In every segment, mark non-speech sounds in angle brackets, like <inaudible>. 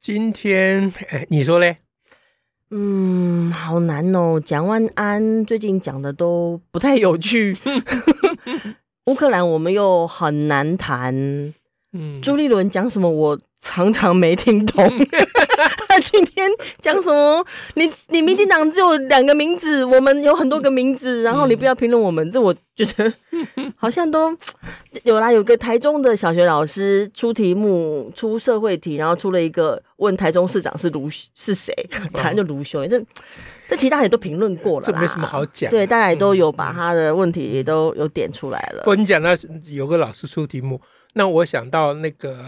今天，哎，你说嘞？嗯，好难哦。蒋万安最近讲的都不太有趣。<laughs> 乌克兰我们又很难谈。嗯，朱立伦讲什么我常常没听懂。他 <laughs> 今天讲什么？你你民进党只有两个名字，我们有很多个名字，然后你不要评论我们，这我觉得 <laughs> 好像都有啦。有个台中的小学老师出题目出社会题，然后出了一个问台中市长是卢是谁，他就卢修。这这其他也都评论过了，这没什么好讲。对，大家也都有把他的问题也都有点出来了。不，你讲那有个老师出题目。那我想到那个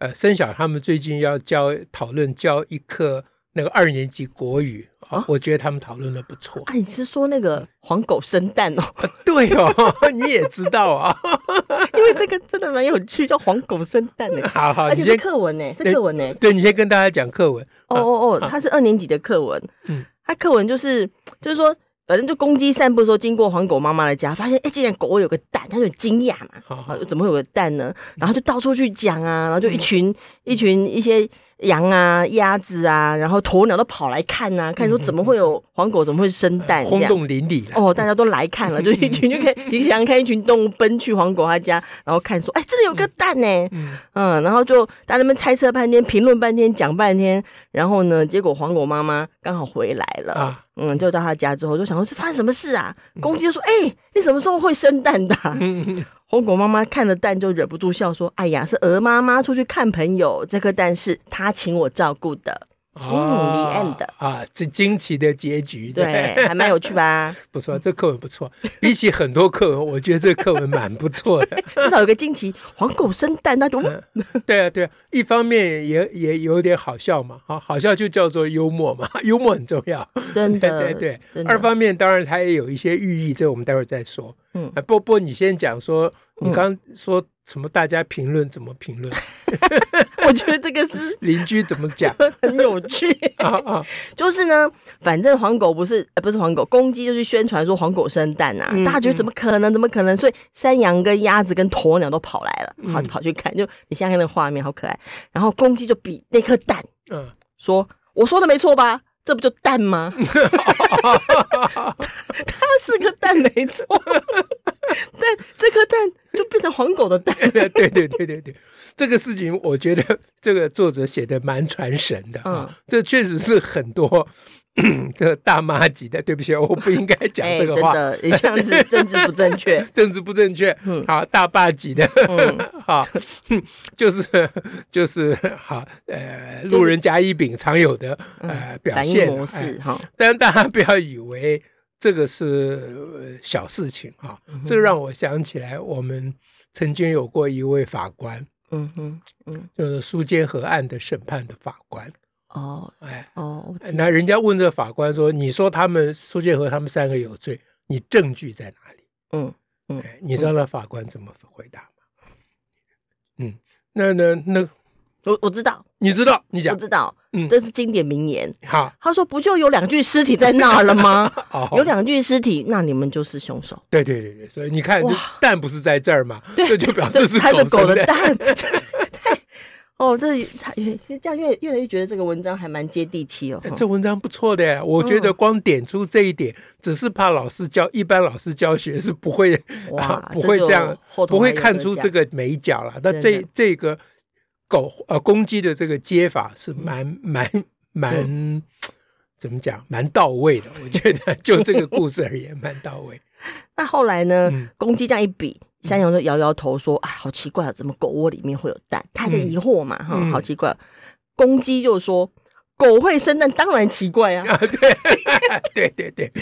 呃，生小他们最近要教讨论教一课那个二年级国语啊，我觉得他们讨论的不错。啊，你是说那个黄狗生蛋哦？<laughs> 啊、对哦，<laughs> 你也知道啊，<laughs> 因为这个真的蛮有趣，叫黄狗生蛋的。好好，而且是课文呢，是课文呢。对，你先跟大家讲课文。哦哦哦，它是二年级的课文。嗯，它课文就是就是说。反正就公鸡散步的时候，经过黄狗妈妈的家，发现哎，竟然狗狗有个蛋，他就很惊讶嘛，啊，怎么会有个蛋呢？然后就到处去讲啊，然后就一群、嗯、一群一些。羊啊，鸭子啊，然后鸵鸟都跑来看呐、啊，看说怎么会有黄狗，怎么会生蛋？轰动邻里哦，大家都来看了，<laughs> 就一群就可以，你想看一群动物奔去黄狗他家，然后看说，哎，这里有个蛋呢，嗯，嗯，然后就大家那边猜测半天，评论半天，讲半天，然后呢，结果黄狗妈妈刚好回来了，啊、嗯，就到他家之后，就想说是发生什么事啊？公鸡就说，哎，你什么时候会生蛋的、啊？嗯黄狗妈妈看了蛋就忍不住笑说：“哎呀，是鹅妈妈出去看朋友，这颗蛋是她请我照顾的。”嗯，the end 啊，这惊奇的结局，对，还蛮有趣吧？<laughs> 不错，这课文不错。比起很多课文，我觉得这课文蛮不错的。<laughs> 至少有个惊奇，黄狗生蛋那种、<laughs> 嗯。对啊，对啊，一方面也也有点好笑嘛，好，好笑就叫做幽默嘛，幽默很重要，真的，对对对。二方面当然它也有一些寓意，这我们待会儿再说。嗯，不不，你先讲说，你刚说什么？大家评论怎么评论？<laughs> 我觉得这个是邻居怎么讲，很有趣！<laughs> 就是呢，反正黄狗不是，呃，不是黄狗，公鸡就去宣传说黄狗生蛋呐、啊，嗯、大家觉得怎么可能？怎么可能？所以山羊跟鸭子跟鸵鸟都跑来了，跑跑去看，就你现在看那个画面，好可爱。然后公鸡就比那颗蛋，嗯，说我说的没错吧？这不就蛋吗？它是个蛋没错，但这颗蛋就变成黄狗的蛋。<laughs> 对对对对对，这个事情我觉得这个作者写的蛮传神的啊，嗯、这确实是很多。<clears throat> 这大妈级的，对不起，我不应该讲这个话。欸、真的，你这样子 <laughs> 政治不正确，<laughs> 政治不正确。嗯，好，大爸级的，嗯、<laughs> 好，就是就是好，呃，路人甲乙丙常有的、呃表现模式哈。但大家不要以为这个是小事情哈，嗯、这让我想起来，我们曾经有过一位法官，嗯哼，嗯，就是苏坚河案的审判的法官。哦，哎，哦，那人家问这个法官说：“你说他们苏建和他们三个有罪，你证据在哪里？”嗯嗯，你知道那法官怎么回答吗？嗯，那那那，我我知道，你知道，你讲，我知道，嗯，这是经典名言。好，他说：“不就有两具尸体在那儿了吗？<laughs> 有两具尸体，那你们就是凶手。”对对对对，所以你看，蛋不是在这儿吗？这就表示是狗的蛋。<laughs> 哦，这 <laughs> 这样越越来越觉得这个文章还蛮接地气哦。这文章不错的，我觉得光点出这一点，只是怕老师教一般老师教学是不会哇，不会这样，不会看出这个美角了。那这这个狗呃公鸡的这个接法是蛮 <laughs> 蛮蛮怎么讲，蛮到位的。我觉得就这个故事而言，蛮到位。<laughs> 那后来呢？公鸡这样一比。山羊就摇摇头说：“啊，好奇怪啊，怎么狗窝里面会有蛋？他的疑惑嘛，哈、嗯，好奇怪。”公鸡就说：“狗会生蛋，当然奇怪啊！”啊 <laughs> 对，对对对，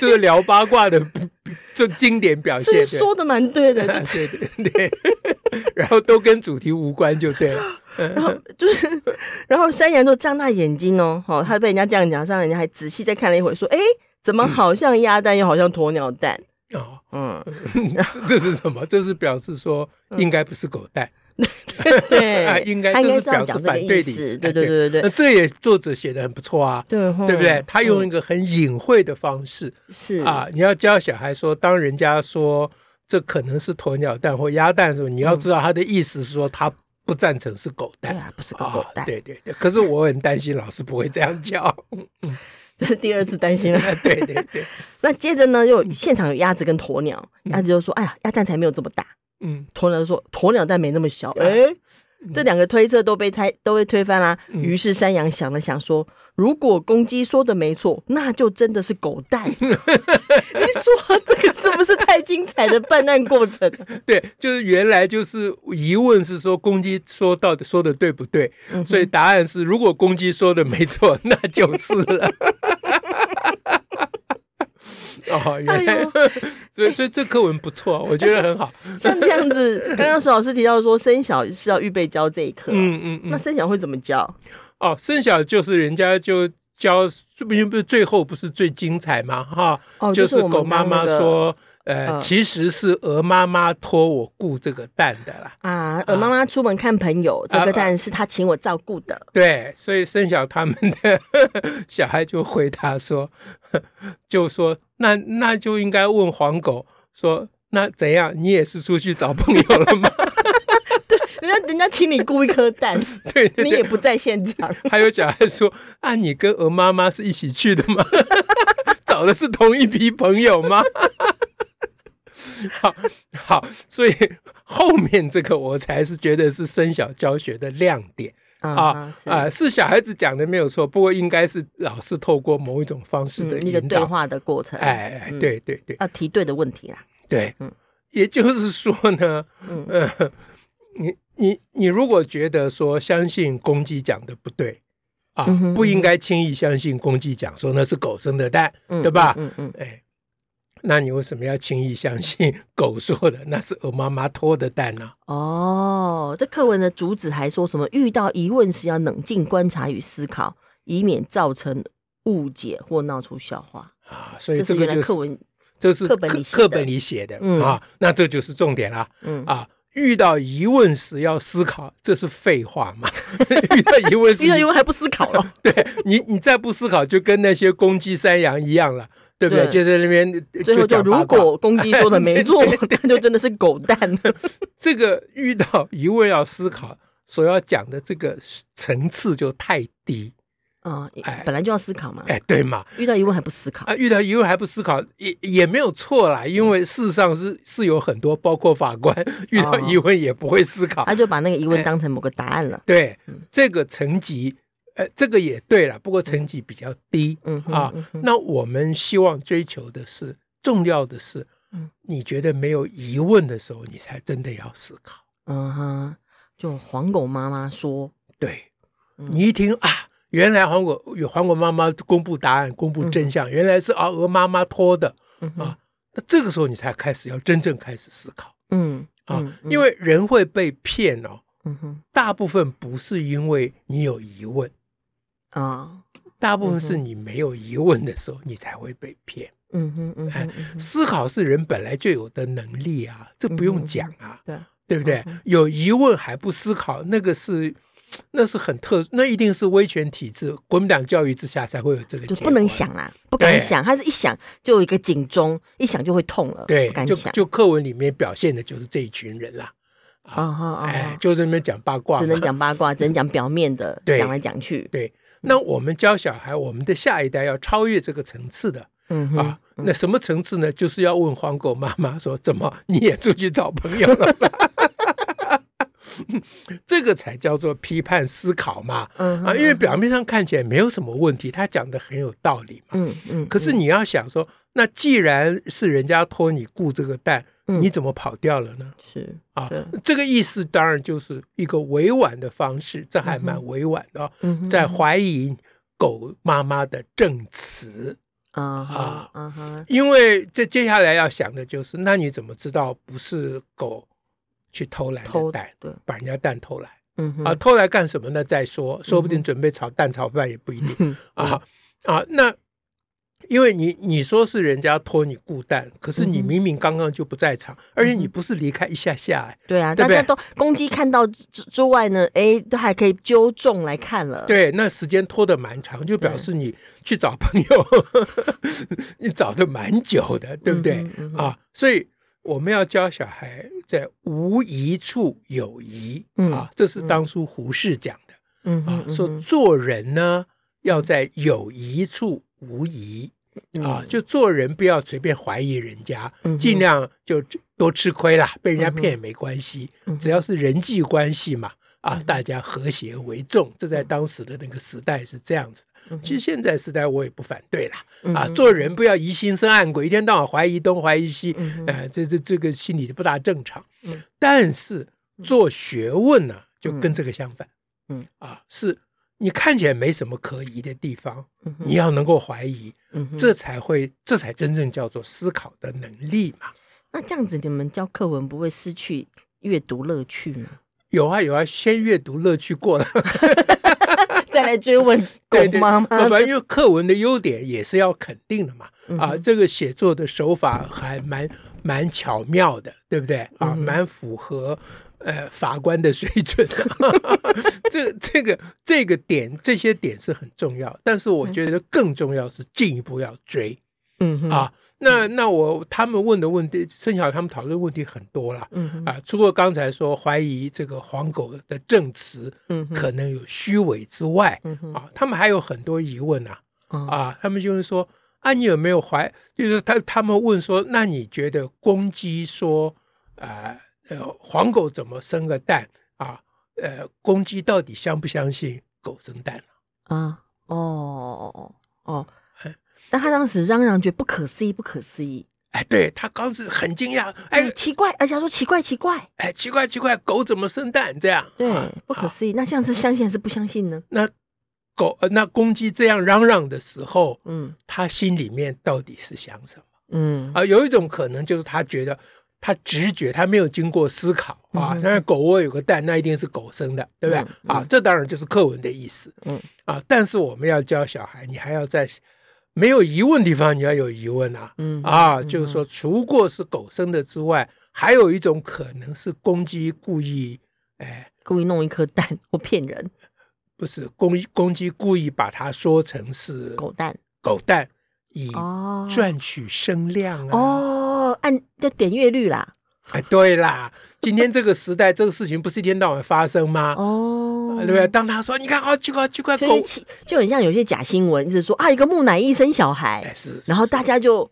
这个聊八卦的 <laughs> 就经典表现，说的蛮对的，对对对，<laughs> 然后都跟主题无关就对了。然后就是，然后山羊就张大眼睛哦，好，他被人家这样讲，上人家还仔细再看了一会，说：“哎，怎么好像鸭蛋，又好像鸵鸟蛋？”哦，嗯，<laughs> 这是什么？这是表示说应该不是狗蛋。<laughs> 对，<laughs> 应该这是表示反对的意思。对对对对，那这也作者写的很不错啊，对对不对？他用一个很隐晦的方式，是啊，你要教小孩说，当人家说这可能是鸵鸟蛋或鸭蛋的时候，你要知道他的意思是说他。不赞成是狗蛋，不是个狗蛋。对对对，可是我很担心老师不会这样教。这是第二次担心了。<laughs> 对对对。那接着呢，又现场有鸭子跟鸵鸟，鸭子就说：“哎呀，鸭蛋才没有这么大。”嗯，鸵鸟说：“鸵鸟蛋没那么小。”哎，这两个推测都被猜都被推翻啦。于是山羊想了想说。如果公鸡说的没错，那就真的是狗蛋。<laughs> 你说这个是不是太精彩的办案过程？<laughs> 对，就是原来就是疑问是说公鸡说到底说的对不对？嗯、所以答案是，如果公鸡说的没错，那就是了。<laughs> 哦，<laughs> 原来，哎、呦 <laughs> 所以所以这课文不错，我觉得很好。<laughs> 像这样子，刚刚石老师提到说，生小是要预备教这一课，嗯嗯嗯，那生小会怎么教？哦，生小就是人家就教，这不不是最后不是最精彩吗？哈，哦，就是狗妈妈说，呃，其实是鹅妈妈托我顾这个蛋的啦。啊，鹅妈妈出门看朋友，这个蛋是她请我照顾的。对，所以生小他们的 <laughs> 小孩就回答说，<laughs> 就说那那就应该问黄狗说，那怎样？你也是出去找朋友了吗？<laughs> 人家人家请你雇一颗蛋，对，对，对，你也不在现场。还有小孩说：“啊，你跟鹅妈妈是一起去的吗？找的是同一批朋友吗？” <laughs> 好好，所以后面这个我才是觉得是生小教学的亮点啊啊是、呃！是小孩子讲的没有错，不过应该是老师透过某一种方式的一个、嗯、对话的过程。哎哎，对对对，要提对的问题啦。对，嗯，也就是说呢，嗯。呃你你你如果觉得说相信公鸡讲的不对啊，嗯、不应该轻易相信公鸡讲说那是狗生的蛋，嗯、对吧？嗯嗯，嗯嗯哎，那你为什么要轻易相信狗说的那是鹅妈妈托的蛋呢？哦，这课文的主旨还说什么？遇到疑问时要冷静观察与思考，以免造成误解或闹出笑话啊。所以这个就是课文，这是课本里课本里写的、嗯、啊。那这就是重点了，嗯啊。遇到疑问时要思考，这是废话吗？<laughs> 遇到疑问时，<laughs> 遇到疑问还不思考了？<laughs> 对你，你再不思考，就跟那些公鸡、山羊一样了，对不对？就在那边，最后就如果公鸡说的没错，<laughs> <laughs> 那就真的是狗蛋了。<laughs> 这个遇到疑问要思考，所要讲的这个层次就太低。啊，哎，本来就要思考嘛，哎，对嘛，遇到疑问还不思考。啊？遇到疑问还不思考，也也没有错啦，因为事实上是是有很多，包括法官遇到疑问也不会思考，他就把那个疑问当成某个答案了。对，这个层级，呃，这个也对了，不过成绩比较低，嗯啊，那我们希望追求的是，重要的是，嗯，你觉得没有疑问的时候，你才真的要思考。嗯哼，就黄狗妈妈说，对，你一听啊。原来黄狗有黄狗妈妈公布答案，公布真相，原来是啊鹅妈妈托的啊。那这个时候你才开始要真正开始思考，嗯啊，因为人会被骗哦，嗯哼，大部分不是因为你有疑问啊，大部分是你没有疑问的时候，你才会被骗，嗯哼嗯，哎，思考是人本来就有的能力啊，这不用讲啊，对对不对？有疑问还不思考，那个是。那是很特，那一定是威权体制、国民党教育之下才会有这个。就不能想啦，不敢想，他是一想就有一个警钟，一想就会痛了。对，就就课文里面表现的就是这一群人啦。啊哎，就在那边讲八卦，只能讲八卦，只能讲表面的，讲来讲去。对，那我们教小孩，我们的下一代要超越这个层次的。嗯啊，那什么层次呢？就是要问黄狗妈妈说：“怎么你也出去找朋友了？” <laughs> 这个才叫做批判思考嘛，嗯啊，因为表面上看起来没有什么问题，他讲的很有道理嘛，嗯嗯。可是你要想说，那既然是人家托你雇这个蛋，你怎么跑掉了呢？是啊，这个意思当然就是一个委婉的方式，这还蛮委婉的，在怀疑狗妈妈的证词。啊啊，因为这接下来要想的就是，那你怎么知道不是狗去偷来的蛋？对，把人家蛋偷来，嗯啊，偷来干什么呢？再说，说不定准备炒蛋炒饭也不一定。<laughs> 啊啊，那。因为你你说是人家托你顾蛋，可是你明明刚刚就不在场，嗯、而且你不是离开一下下，哎，对啊，对对？大家都公鸡看到之之外呢，哎，都还可以揪众来看了。对，那时间拖得蛮长，就表示你去找朋友，对 <laughs> 你找的蛮久的，对不对？嗯嗯、啊，所以我们要教小孩在无疑处有疑、嗯、啊，这是当初胡适讲的，嗯啊，说做人呢要在有疑处无疑。啊，就做人不要随便怀疑人家，尽量就多吃亏啦，被人家骗也没关系，只要是人际关系嘛，啊，大家和谐为重，这在当时的那个时代是这样子的。其实现在时代我也不反对啦，啊，做人不要疑心生暗鬼，一天到晚怀疑东怀疑西，嗯哼，呃、这这这个心理就不大正常。嗯、但是做学问呢，就跟这个相反，嗯，啊是。你看起来没什么可疑的地方，嗯、你要能够怀疑，嗯、这才会，这才真正叫做思考的能力嘛。那这样子，你们教课文不会失去阅读乐趣吗？有啊有啊，先阅读乐趣过了，<laughs> 再来追问 <laughs> 狗妈妈。对，因为课文的优点也是要肯定的嘛。嗯、啊，这个写作的手法还蛮蛮巧妙的，对不对？啊，蛮、符合。呃，法官的水准，<laughs> 这这个这个点，这些点是很重要。但是我觉得更重要是进一步要追，嗯哼啊，那那我他们问的问题，剩下他们讨论问题很多了，嗯哼啊，除了刚才说怀疑这个黄狗的证词，嗯，可能有虚伪之外，嗯哼啊，他们还有很多疑问呐，啊，啊，他们就是说啊，你有没有怀？就是他他们问说，那你觉得公鸡说啊？呃呃，黄狗怎么生个蛋啊？呃，公鸡到底相不相信狗生蛋啊？哦哦哦，哎，但他当时嚷嚷觉得不可思议，不可思议。哎，对他当时很惊讶，哎，哎，奇怪，而且他说奇怪，奇怪，哎，奇怪，奇怪，狗怎么生蛋？这样，对，不可思议。啊，那像是相信还是不相信呢？那狗，那公鸡这样嚷嚷的时候，嗯，他心里面到底是想什么？嗯，啊，有一种可能就是他觉得。他直觉，他没有经过思考啊。当然，狗窝有个蛋，那一定是狗生的，对不对？嗯嗯、啊，这当然就是课文的意思。嗯啊，但是我们要教小孩，你还要在没有疑问地方，你要有疑问啊。嗯啊，就是说，除过是狗生的之外，还有一种可能是公鸡故意，哎，故意弄一颗蛋 <laughs> 或骗人。不是公公鸡故意把它说成是狗蛋，狗蛋以赚取声量啊。哦。按的点阅率啦，哎，对啦，今天这个时代，<laughs> 这个事情不是一天到晚发生吗？哦，对不对？当他说，你看，好奇怪，奇怪，狗就很像有些假新闻，就是说啊，一个木乃伊生小孩，哎、是，是，然后大家就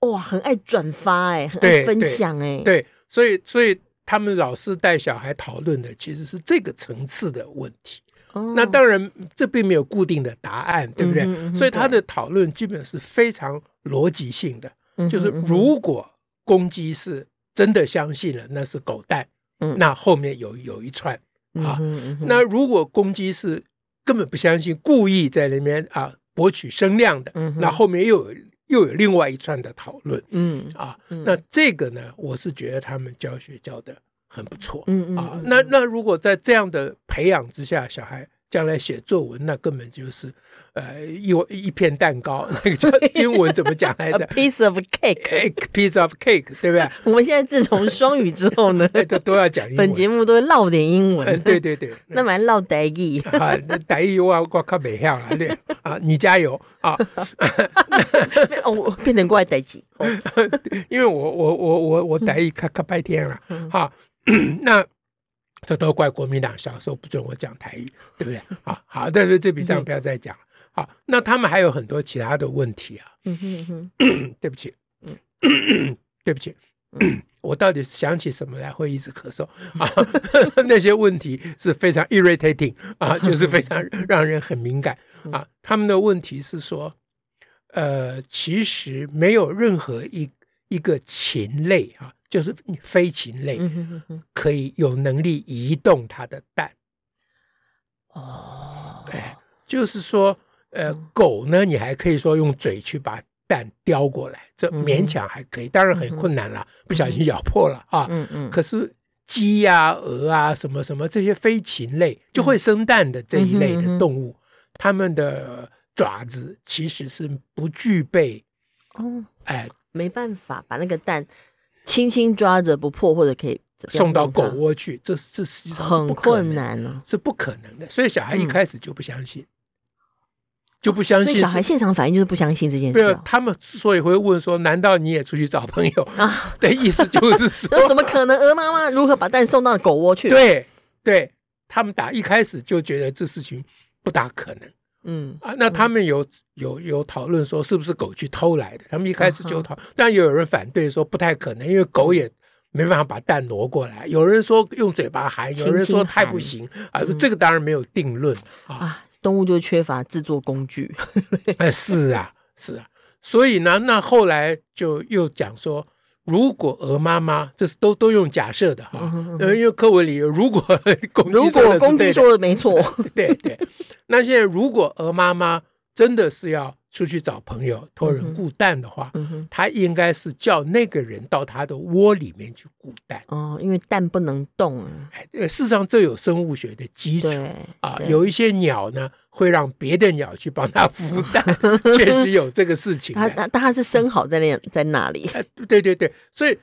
哇，很爱转发，哎，很爱分享，哎，对，所以，所以他们老是带小孩讨论的其实是这个层次的问题。哦、那当然，这并没有固定的答案，对不对？嗯嗯、所以他的讨论基本是非常逻辑性的，嗯、就是如果。公鸡是真的相信了那是狗蛋，嗯，那后面有有一串啊，那如果公鸡是根本不相信，故意在那边啊博取声量的，嗯，那后面又有又有另外一串的讨论，嗯啊，那这个呢，我是觉得他们教学教的很不错，嗯啊，那那如果在这样的培养之下，小孩。将来写作文，那根本就是，呃，一一片蛋糕，<laughs> 那个叫英文怎么讲来着？Piece of cake，a piece of cake，对不对？<laughs> 我们现在自从双语之后呢，都都要讲英文。本节目都会唠点英文，<laughs> 对对对，那蛮唠台语。啊，台语我我靠没晓了，对啊，你加油。啊！哦，我变成怪台语，因为我我我我我台语可可拜天了，哈，<coughs> 那。这都怪国民党小时候不准我讲台语，对不对？<laughs> 啊好，但是这笔账不要再讲了。好，那他们还有很多其他的问题啊。嗯哼 <coughs> 对不起，嗯，对不起，<coughs> 我到底想起什么来会一直咳嗽啊？<laughs> 那些问题是非常 irritating 啊，就是非常 <laughs> 让人很敏感啊。他们的问题是说，呃，其实没有任何一一个禽类啊。就是飞禽类，可以有能力移动它的蛋。哦，哎，就是说，呃，狗呢，你还可以说用嘴去把蛋叼过来，这勉强还可以，当然很困难了，不小心咬破了啊。嗯嗯。可是鸡呀、鹅啊，什么什么这些飞禽类就会生蛋的这一类的动物，它们的爪子其实是不具备哦，哎，没办法把那个蛋轻轻抓着不破，或者可以送到狗窝去，这这实际上是很困难呢，是不可能的。所以小孩一开始就不相信。就不相信，所以小孩现场反应就是不相信这件事、哦。他们之所以会问说：“难道你也出去找朋友？”啊 <laughs> 的意思就是说，<laughs> 怎么可能？鹅妈妈如何把蛋送到狗窝去？对，对他们打一开始就觉得这事情不大可能。嗯啊，那他们有有有讨论说是不是狗去偷来的？他们一开始就讨，但也有人反对说不太可能，因为狗也没办法把蛋挪过来。有人说用嘴巴含，有人说太不行啊。这个当然没有定论啊。动物就缺乏制作工具，哎，是啊，是啊，所以呢，那后来就又讲说，如果鹅妈妈，这是都都用假设的哈，嗯、因为课文里有如果公鸡说的，公鸡说的没错，<laughs> 对对，那现在如果鹅妈妈真的是要。出去找朋友托人雇蛋的话，嗯嗯、他应该是叫那个人到他的窝里面去雇蛋哦，因为蛋不能动啊。哎，事实上这有生物学的基础啊。有一些鸟呢会让别的鸟去帮它孵蛋，<laughs> 确实有这个事情。它它它是生好在那在那里。哎，对对对，所以。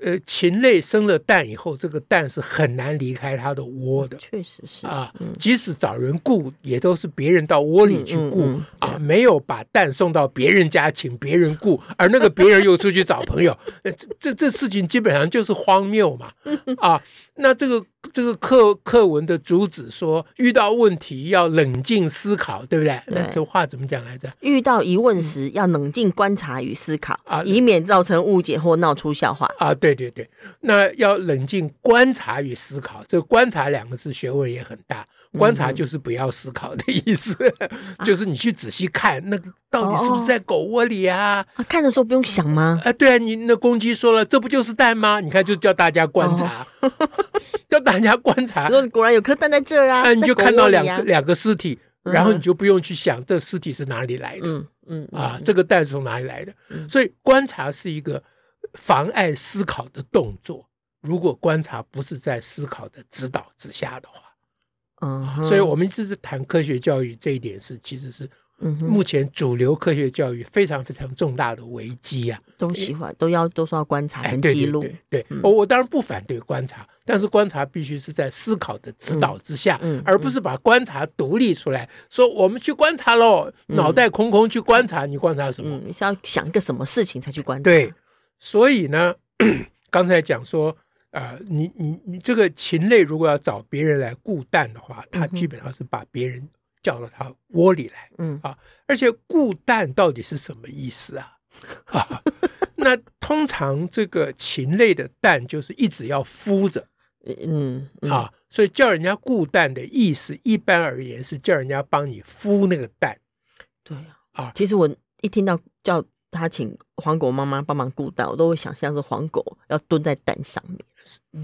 呃，禽类生了蛋以后，这个蛋是很难离开它的窝的。确实是啊，即使找人雇，也都是别人到窝里去雇啊，没有把蛋送到别人家请别人雇，而那个别人又出去找朋友，<laughs> 这这这事情基本上就是荒谬嘛 <laughs> 啊！那这个这个课课文的主旨说，遇到问题要冷静思考，对不对？那这话怎么讲来着？遇到疑问时要冷静观察与思考啊，以免造成误解或闹出笑话啊。对。对对对，那要冷静观察与思考。这个“观察”两个字学问也很大。观察就是不要思考的意思，嗯、就是你去仔细看那个到底是不是在狗窝里啊？啊看的时候不用想吗？啊，对啊，你那公鸡说了，这不就是蛋吗？你看，就叫大家观察，哦、<laughs> 叫大家观察。说果然有颗蛋在这儿啊！啊你就看到两个、啊、两个尸体，然后你就不用去想这尸体是哪里来的。嗯嗯啊，这个蛋是从哪里来的？嗯、所以观察是一个。妨碍思考的动作，如果观察不是在思考的指导之下的话，嗯，所以我们一直是谈科学教育这一点是，其实是目前主流科学教育非常非常重大的危机啊。都喜欢都要都说要观察跟记录，哎、对，对，对，对，我、嗯、我当然不反对观察，但是观察必须是在思考的指导之下，嗯嗯、而不是把观察独立出来，说我们去观察喽，脑袋空空去观察，你观察什么？嗯、你是要想一个什么事情才去观察？对。所以呢，<clears throat> 刚才讲说，啊、呃，你你你这个禽类如果要找别人来顾蛋的话，它基本上是把别人叫到他窝里来，嗯啊，而且固蛋到底是什么意思啊？<laughs> 啊，那通常这个禽类的蛋就是一直要孵着，嗯，嗯啊，所以叫人家固蛋的意思，一般而言是叫人家帮你孵那个蛋。对啊，其实我一听到叫。他请黄狗妈妈帮忙顾蛋，我都会想象是黄狗要蹲在蛋上面。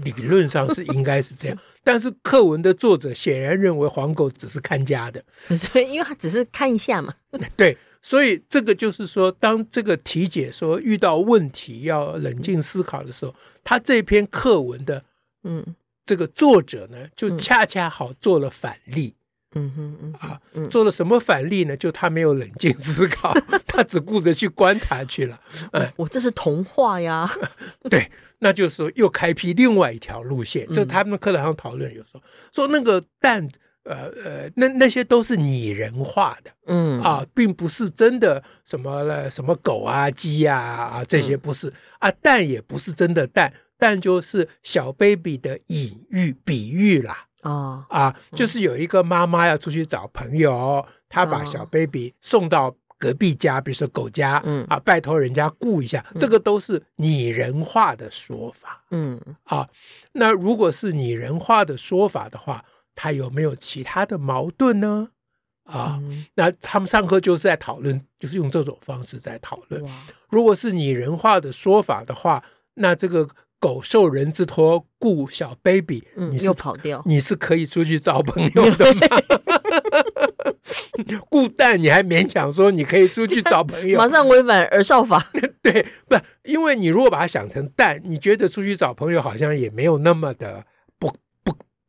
理论上是应该是这样，<laughs> 但是课文的作者显然认为黄狗只是看家的，<laughs> 所以因为他只是看一下嘛。<laughs> 对，所以这个就是说，当这个题解说遇到问题要冷静思考的时候，他这篇课文的嗯，这个作者呢，就恰恰好做了反例。嗯哼嗯啊，做了什么反例呢？就他没有冷静思考，<laughs> 他只顾着去观察去了。哎，我这是童话呀。<laughs> 对，那就是说又开辟另外一条路线。就他们课堂上讨论，有时候说那个蛋，呃呃，那那些都是拟人化的，嗯啊，并不是真的什么了，什么狗啊、鸡啊啊这些不是啊，蛋也不是真的蛋，蛋就是小 baby 的隐喻、比喻啦。哦啊，就是有一个妈妈要出去找朋友，她把小 baby 送到隔壁家，比如说狗家，嗯。啊，拜托人家顾一下，这个都是拟人化的说法，嗯。啊，那如果是拟人化的说法的话，它有没有其他的矛盾呢？啊，那他们上课就是在讨论，就是用这种方式在讨论。如果是拟人化的说法的话，那这个。狗受人之托顾小 baby，、嗯、你是又跑掉，你是可以出去找朋友的吗？<laughs> <laughs> 顾蛋，你还勉强说你可以出去找朋友，马上违反儿少法。<laughs> 对，不，因为你如果把它想成蛋，你觉得出去找朋友好像也没有那么的。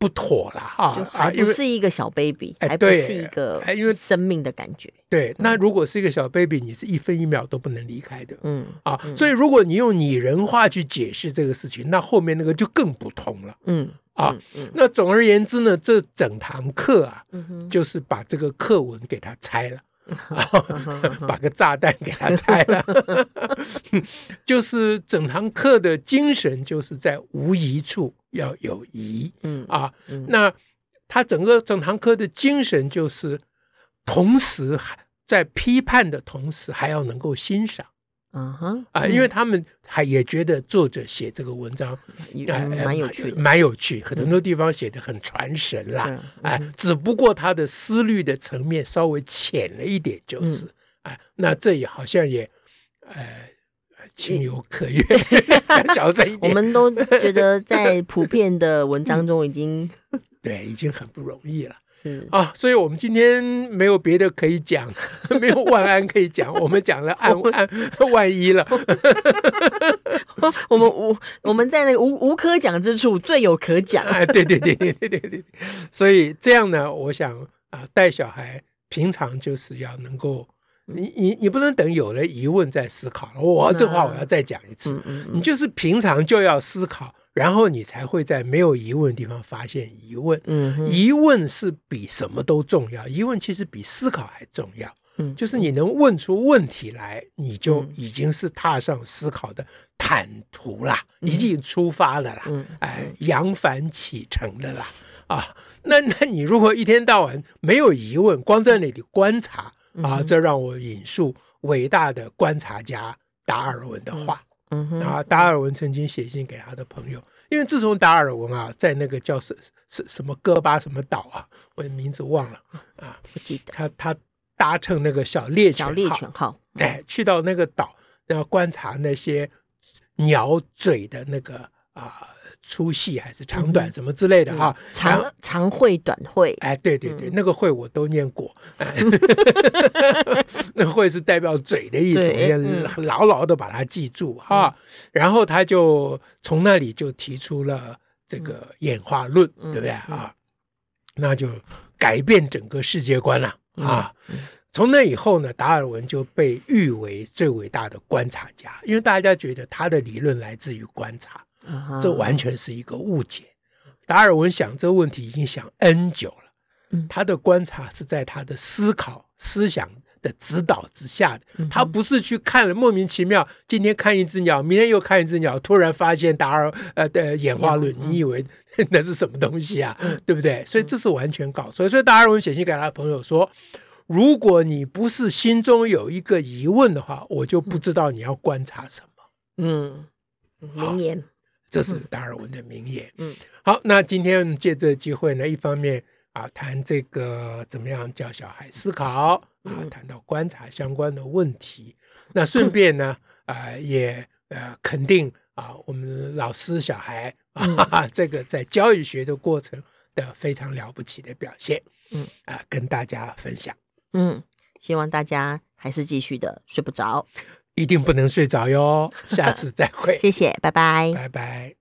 不妥了哈，就还不是一个小 baby，还不是一个因为生命的感觉。对，那如果是一个小 baby，你是一分一秒都不能离开的。嗯啊，所以如果你用拟人化去解释这个事情，那后面那个就更不通了。嗯啊，那总而言之呢，这整堂课啊，就是把这个课文给它拆了。把个炸弹给他拆了，<laughs> 就是整堂课的精神，就是在无疑处要有疑。嗯啊，那他整个整堂课的精神就是，同时还在批判的同时，还要能够欣赏。嗯哼啊，因为他们还也觉得作者写这个文章蛮有趣，蛮有趣，很多地方写的很传神啦。哎，只不过他的思虑的层面稍微浅了一点，就是哎，那这也好像也呃情有可原，<laughs> 小声一点。我们都觉得在普遍的文章中已经对，已经很不容易了。啊，所以我们今天没有别的可以讲，<laughs> 没有万安可以讲，我们讲了案案万一了。<laughs> 我们无我们在那个无无可讲之处最有可讲。哎，对对对对对对对。所以这样呢，我想啊，带小孩平常就是要能够，你你你不能等有了疑问再思考了。我这话我要再讲一次，你就是平常就要思考。然后你才会在没有疑问的地方发现疑问。嗯，疑问是比什么都重要。疑问其实比思考还重要。嗯，就是你能问出问题来，你就已经是踏上思考的坦途啦，嗯、已经出发了啦。嗯，哎，扬帆启程了啦。啊，那那你如果一天到晚没有疑问，光在那里观察啊，这让我引述伟大的观察家达尔文的话。嗯啊，达尔文曾经写信给他的朋友，因为自从达尔文啊，在那个叫什什什么戈巴什么岛啊，我的名字忘了啊，不记得。他他搭乘那个小猎犬号，小猎犬号，哎，去到那个岛，然后观察那些鸟嘴的那个啊。粗细还是长短什么之类的哈，长长会短会，哎，对对对，那个会我都念过，<laughs> <laughs> 那个喙是代表嘴的意思，要牢牢的把它记住哈。然后他就从那里就提出了这个演化论，对不对啊？那就改变整个世界观了啊。从那以后呢，达尔文就被誉为最伟大的观察家，因为大家觉得他的理论来自于观察。这完全是一个误解。达尔文想这个问题已经想 N 久了，他的观察是在他的思考思想的指导之下的，他不是去看了莫名其妙，今天看一只鸟，明天又看一只鸟，突然发现达尔呃的演化论，你以为 <laughs> 那是什么东西啊？对不对？所以这是完全搞错。所以达尔文写信给他的朋友说：“如果你不是心中有一个疑问的话，我就不知道你要观察什么。”嗯，名言。这是达尔文的名言。嗯，好，那今天借这个机会呢，一方面啊谈这个怎么样教小孩思考啊，谈到观察相关的问题。那顺便呢啊也呃肯定啊我们老师小孩啊 <laughs> 这个在教育学的过程的非常了不起的表现。嗯啊，跟大家分享。嗯，希望大家还是继续的睡不着。一定不能睡着哟！<laughs> 下次再会，谢谢，拜拜，拜拜。